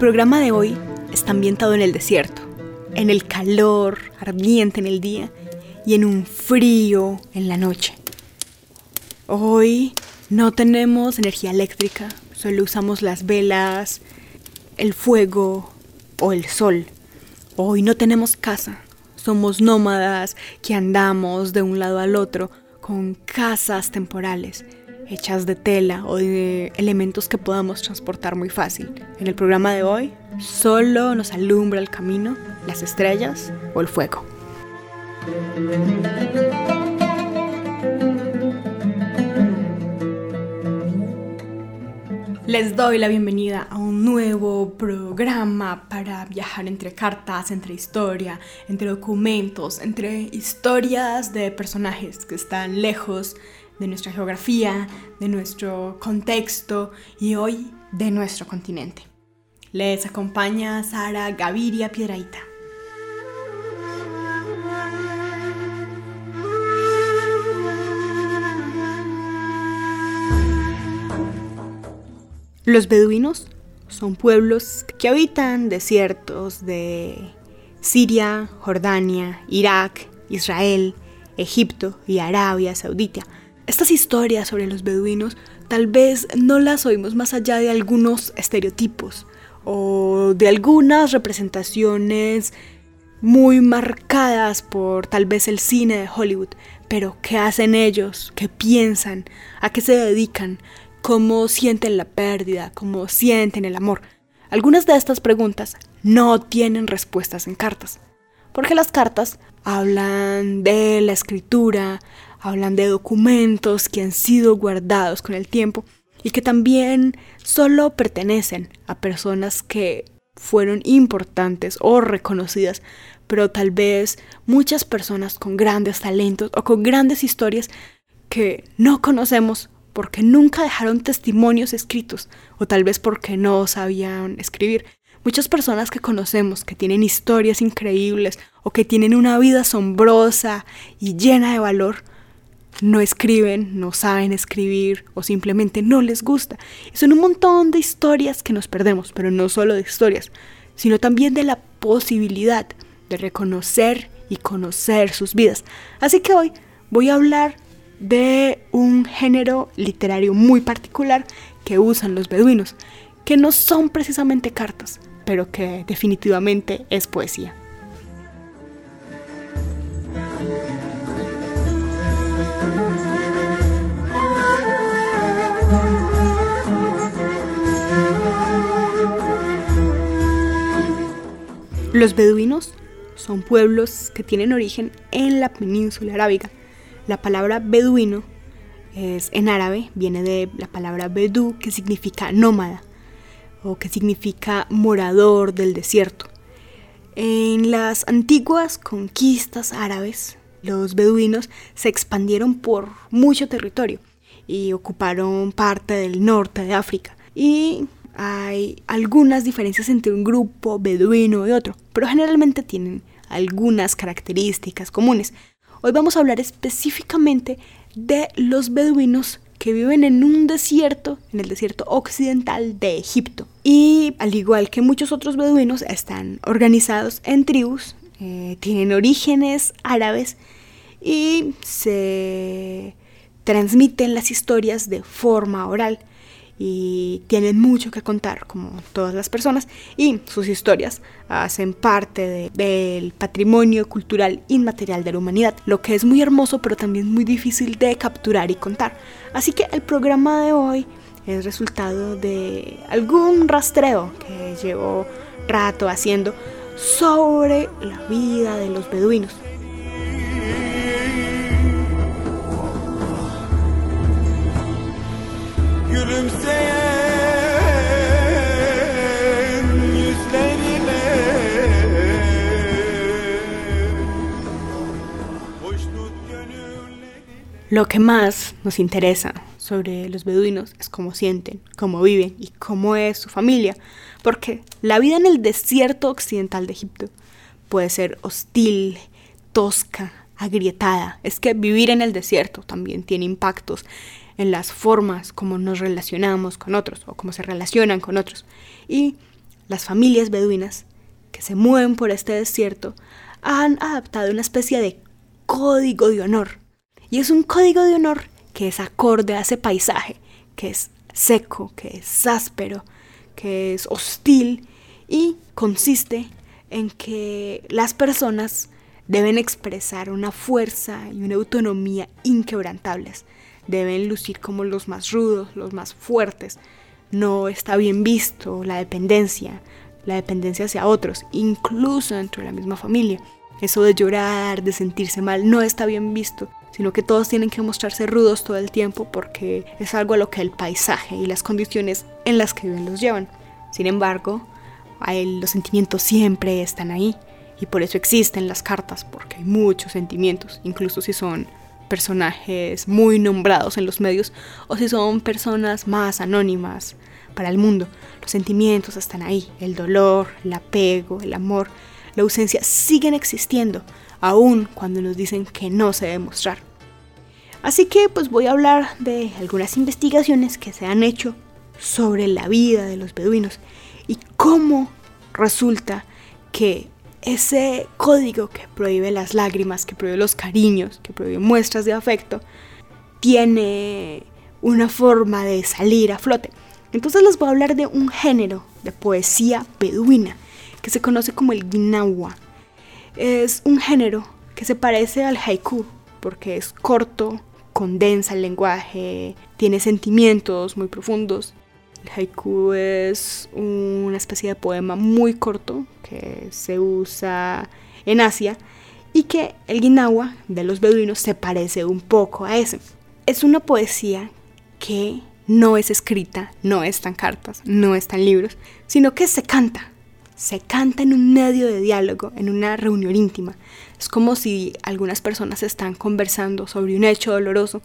programa de hoy está ambientado en el desierto, en el calor ardiente en el día y en un frío en la noche. Hoy no tenemos energía eléctrica, solo usamos las velas, el fuego o el sol. Hoy no tenemos casa, somos nómadas que andamos de un lado al otro con casas temporales hechas de tela o de elementos que podamos transportar muy fácil. En el programa de hoy solo nos alumbra el camino las estrellas o el fuego. Les doy la bienvenida a un nuevo programa para viajar entre cartas, entre historia, entre documentos, entre historias de personajes que están lejos de nuestra geografía, de nuestro contexto y hoy de nuestro continente. Les acompaña Sara Gaviria Piedraita. Los beduinos son pueblos que habitan desiertos de Siria, Jordania, Irak, Israel, Egipto y Arabia Saudita estas historias sobre los beduinos tal vez no las oímos más allá de algunos estereotipos o de algunas representaciones muy marcadas por tal vez el cine de Hollywood, pero ¿qué hacen ellos? ¿Qué piensan? ¿A qué se dedican? ¿Cómo sienten la pérdida? ¿Cómo sienten el amor? Algunas de estas preguntas no tienen respuestas en cartas, porque las cartas hablan de la escritura, hablan de documentos que han sido guardados con el tiempo y que también solo pertenecen a personas que fueron importantes o reconocidas, pero tal vez muchas personas con grandes talentos o con grandes historias que no conocemos porque nunca dejaron testimonios escritos o tal vez porque no sabían escribir. Muchas personas que conocemos que tienen historias increíbles o que tienen una vida asombrosa y llena de valor, no escriben, no saben escribir o simplemente no les gusta. Y son un montón de historias que nos perdemos, pero no solo de historias, sino también de la posibilidad de reconocer y conocer sus vidas. Así que hoy voy a hablar de un género literario muy particular que usan los beduinos, que no son precisamente cartas, pero que definitivamente es poesía. Los beduinos son pueblos que tienen origen en la península arábiga. La palabra beduino es en árabe, viene de la palabra bedú, que significa nómada o que significa morador del desierto. En las antiguas conquistas árabes, los beduinos se expandieron por mucho territorio y ocuparon parte del norte de África. Y hay algunas diferencias entre un grupo beduino y otro, pero generalmente tienen algunas características comunes. Hoy vamos a hablar específicamente de los beduinos que viven en un desierto, en el desierto occidental de Egipto. Y al igual que muchos otros beduinos, están organizados en tribus, eh, tienen orígenes árabes y se transmiten las historias de forma oral y tienen mucho que contar, como todas las personas, y sus historias hacen parte del patrimonio cultural inmaterial de la humanidad, lo que es muy hermoso pero también muy difícil de capturar y contar. Así que el programa de hoy es resultado de algún rastreo que llevo rato haciendo sobre la vida de los beduinos. Lo que más nos interesa sobre los beduinos es cómo sienten, cómo viven y cómo es su familia, porque la vida en el desierto occidental de Egipto puede ser hostil, tosca, agrietada. Es que vivir en el desierto también tiene impactos en las formas como nos relacionamos con otros o cómo se relacionan con otros. Y las familias beduinas que se mueven por este desierto han adaptado una especie de código de honor. Y es un código de honor que es acorde a ese paisaje, que es seco, que es áspero, que es hostil y consiste en que las personas deben expresar una fuerza y una autonomía inquebrantables. Deben lucir como los más rudos, los más fuertes. No está bien visto la dependencia, la dependencia hacia otros, incluso dentro de la misma familia. Eso de llorar, de sentirse mal, no está bien visto, sino que todos tienen que mostrarse rudos todo el tiempo porque es algo a lo que el paisaje y las condiciones en las que viven los llevan. Sin embargo, los sentimientos siempre están ahí y por eso existen las cartas, porque hay muchos sentimientos, incluso si son personajes muy nombrados en los medios o si son personas más anónimas para el mundo. Los sentimientos están ahí, el dolor, el apego, el amor, la ausencia siguen existiendo, aun cuando nos dicen que no se debe mostrar. Así que pues voy a hablar de algunas investigaciones que se han hecho sobre la vida de los beduinos y cómo resulta que ese código que prohíbe las lágrimas, que prohíbe los cariños, que prohíbe muestras de afecto, tiene una forma de salir a flote. Entonces les voy a hablar de un género de poesía beduina que se conoce como el ginawa. Es un género que se parece al haiku porque es corto, condensa el lenguaje, tiene sentimientos muy profundos. El haiku es una especie de poema muy corto que se usa en Asia y que el ginawa de los beduinos se parece un poco a ese. Es una poesía que no es escrita, no está en cartas, no está en libros, sino que se canta. Se canta en un medio de diálogo, en una reunión íntima. Es como si algunas personas están conversando sobre un hecho doloroso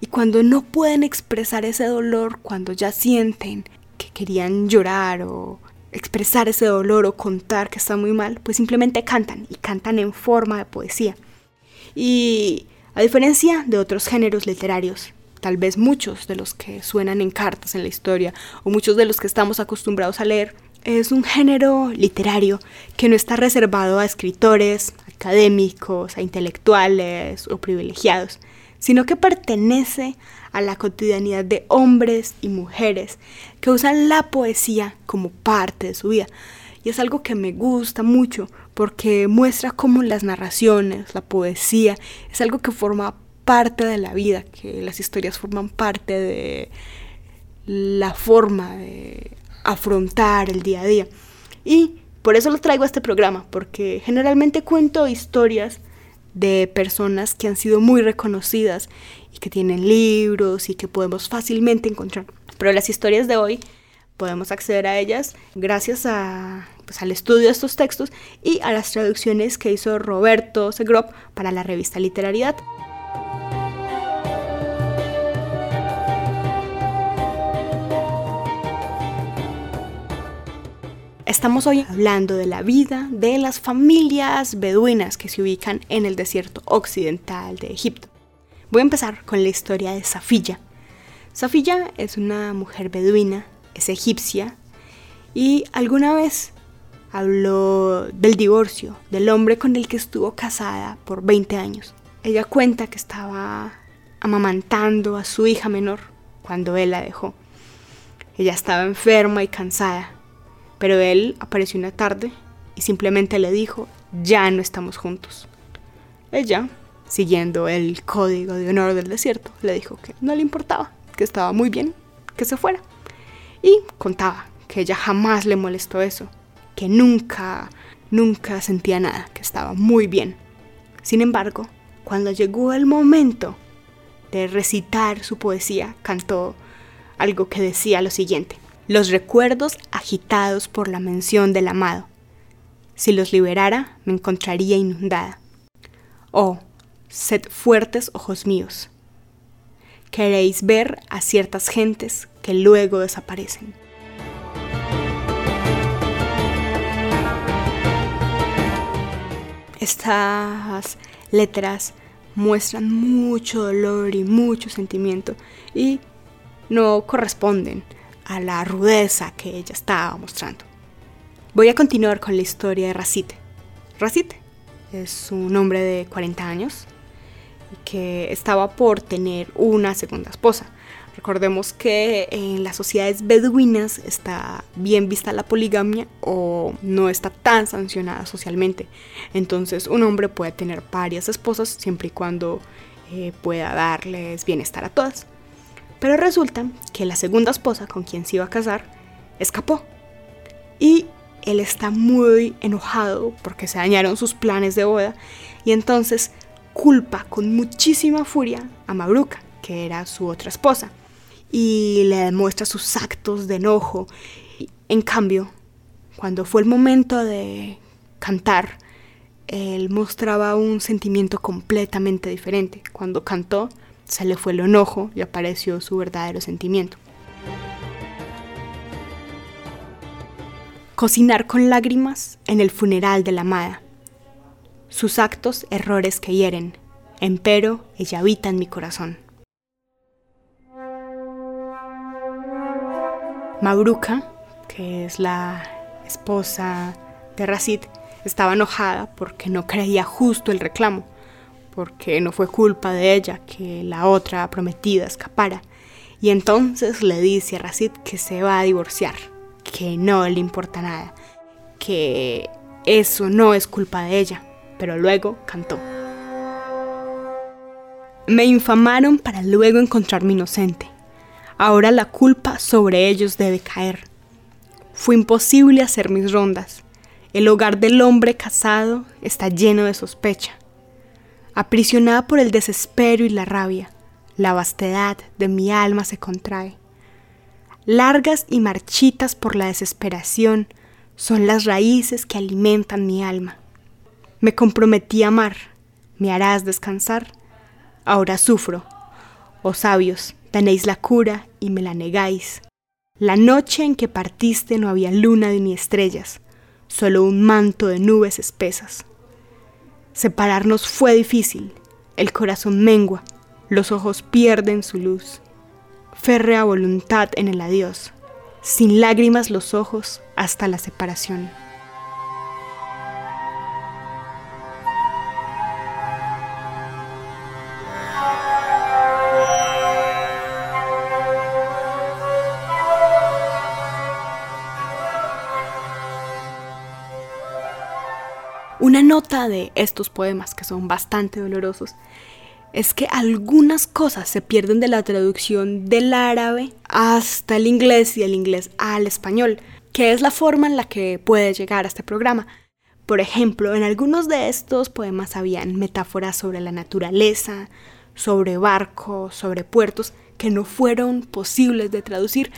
y cuando no pueden expresar ese dolor, cuando ya sienten que querían llorar o expresar ese dolor o contar que está muy mal, pues simplemente cantan y cantan en forma de poesía. Y a diferencia de otros géneros literarios, tal vez muchos de los que suenan en cartas en la historia o muchos de los que estamos acostumbrados a leer, es un género literario que no está reservado a escritores, académicos, a intelectuales o privilegiados, sino que pertenece a la cotidianidad de hombres y mujeres que usan la poesía como parte de su vida. Y es algo que me gusta mucho porque muestra cómo las narraciones, la poesía, es algo que forma parte de la vida, que las historias forman parte de la forma de afrontar el día a día. Y por eso lo traigo a este programa, porque generalmente cuento historias de personas que han sido muy reconocidas y que tienen libros y que podemos fácilmente encontrar. Pero las historias de hoy podemos acceder a ellas gracias a, pues, al estudio de estos textos y a las traducciones que hizo Roberto Segrop para la revista Literariedad. Estamos hoy hablando de la vida de las familias beduinas que se ubican en el desierto occidental de Egipto. Voy a empezar con la historia de Safilla. Safilla es una mujer beduina, es egipcia y alguna vez habló del divorcio del hombre con el que estuvo casada por 20 años. Ella cuenta que estaba amamantando a su hija menor cuando él la dejó. Ella estaba enferma y cansada pero él apareció una tarde y simplemente le dijo, ya no estamos juntos. Ella, siguiendo el código de honor del desierto, le dijo que no le importaba, que estaba muy bien, que se fuera. Y contaba que ella jamás le molestó eso, que nunca, nunca sentía nada, que estaba muy bien. Sin embargo, cuando llegó el momento de recitar su poesía, cantó algo que decía lo siguiente los recuerdos agitados por la mención del amado. Si los liberara, me encontraría inundada. Oh, sed fuertes ojos míos. Queréis ver a ciertas gentes que luego desaparecen. Estas letras muestran mucho dolor y mucho sentimiento y no corresponden a la rudeza que ella estaba mostrando. Voy a continuar con la historia de Racit. Racit es un hombre de 40 años que estaba por tener una segunda esposa. Recordemos que en las sociedades beduinas está bien vista la poligamia o no está tan sancionada socialmente. Entonces un hombre puede tener varias esposas siempre y cuando eh, pueda darles bienestar a todas. Pero resulta que la segunda esposa con quien se iba a casar escapó. Y él está muy enojado porque se dañaron sus planes de boda y entonces culpa con muchísima furia a Mabruca, que era su otra esposa, y le demuestra sus actos de enojo. En cambio, cuando fue el momento de cantar, él mostraba un sentimiento completamente diferente. Cuando cantó, se le fue el enojo y apareció su verdadero sentimiento. Cocinar con lágrimas en el funeral de la amada. Sus actos, errores que hieren, empero ella habita en mi corazón. Mabruca, que es la esposa de Racid, estaba enojada porque no creía justo el reclamo, porque no fue culpa de ella que la otra prometida escapara. Y entonces le dice a Racid que se va a divorciar que no le importa nada, que eso no es culpa de ella, pero luego cantó. Me infamaron para luego encontrarme inocente. Ahora la culpa sobre ellos debe caer. Fue imposible hacer mis rondas. El hogar del hombre casado está lleno de sospecha. Aprisionada por el desespero y la rabia, la vastedad de mi alma se contrae. Largas y marchitas por la desesperación son las raíces que alimentan mi alma. Me comprometí a amar, me harás descansar. Ahora sufro. Oh sabios, tenéis la cura y me la negáis. La noche en que partiste no había luna ni estrellas, solo un manto de nubes espesas. Separarnos fue difícil, el corazón mengua, los ojos pierden su luz férrea voluntad en el adiós, sin lágrimas los ojos hasta la separación. Una nota de estos poemas, que son bastante dolorosos, es que algunas cosas se pierden de la traducción del árabe hasta el inglés y el inglés al español, que es la forma en la que puede llegar a este programa. Por ejemplo, en algunos de estos poemas habían metáforas sobre la naturaleza, sobre barcos, sobre puertos, que no fueron posibles de traducir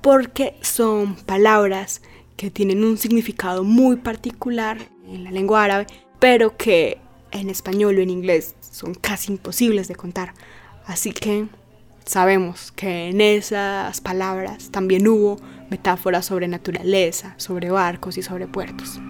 porque son palabras que tienen un significado muy particular en la lengua árabe, pero que en español o en inglés son casi imposibles de contar. Así que sabemos que en esas palabras también hubo metáforas sobre naturaleza, sobre barcos y sobre puertos.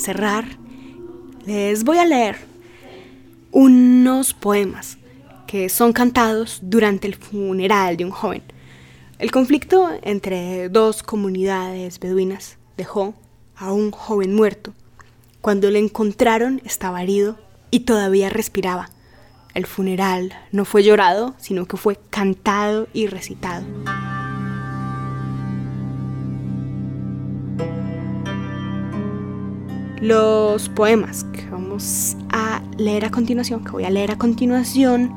Cerrar, les voy a leer unos poemas que son cantados durante el funeral de un joven. El conflicto entre dos comunidades beduinas dejó a un joven muerto. Cuando le encontraron estaba herido y todavía respiraba. El funeral no fue llorado, sino que fue cantado y recitado. Los poemas que vamos a leer a continuación, que voy a leer a continuación,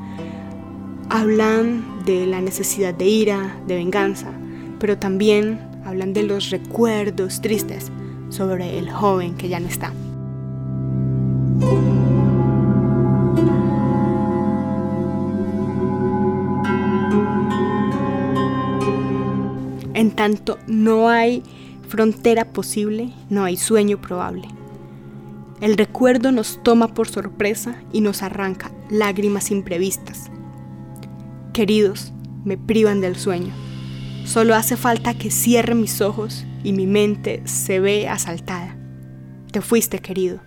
hablan de la necesidad de ira, de venganza, pero también hablan de los recuerdos tristes sobre el joven que ya no está. En tanto no hay frontera posible, no hay sueño probable. El recuerdo nos toma por sorpresa y nos arranca lágrimas imprevistas. Queridos, me privan del sueño. Solo hace falta que cierre mis ojos y mi mente se ve asaltada. Te fuiste, querido.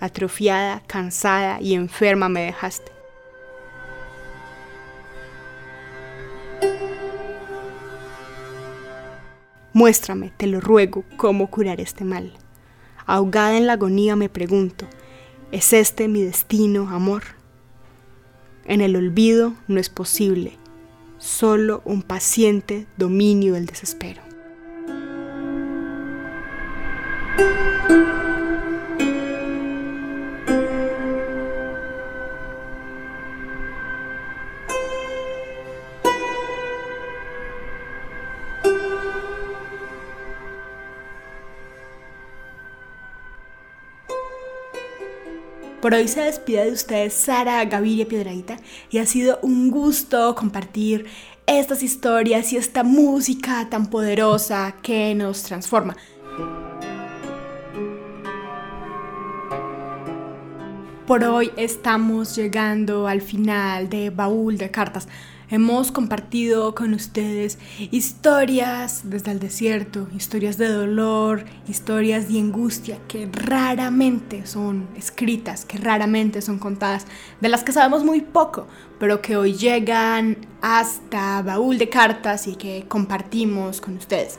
Atrofiada, cansada y enferma me dejaste. Muéstrame, te lo ruego, cómo curar este mal. Ahogada en la agonía me pregunto, ¿es este mi destino, amor? En el olvido no es posible, solo un paciente dominio del desespero. Por hoy se despide de ustedes Sara Gaviria Piedradita y ha sido un gusto compartir estas historias y esta música tan poderosa que nos transforma. Por hoy estamos llegando al final de Baúl de Cartas. Hemos compartido con ustedes historias desde el desierto, historias de dolor, historias de angustia que raramente son escritas, que raramente son contadas, de las que sabemos muy poco, pero que hoy llegan hasta baúl de cartas y que compartimos con ustedes.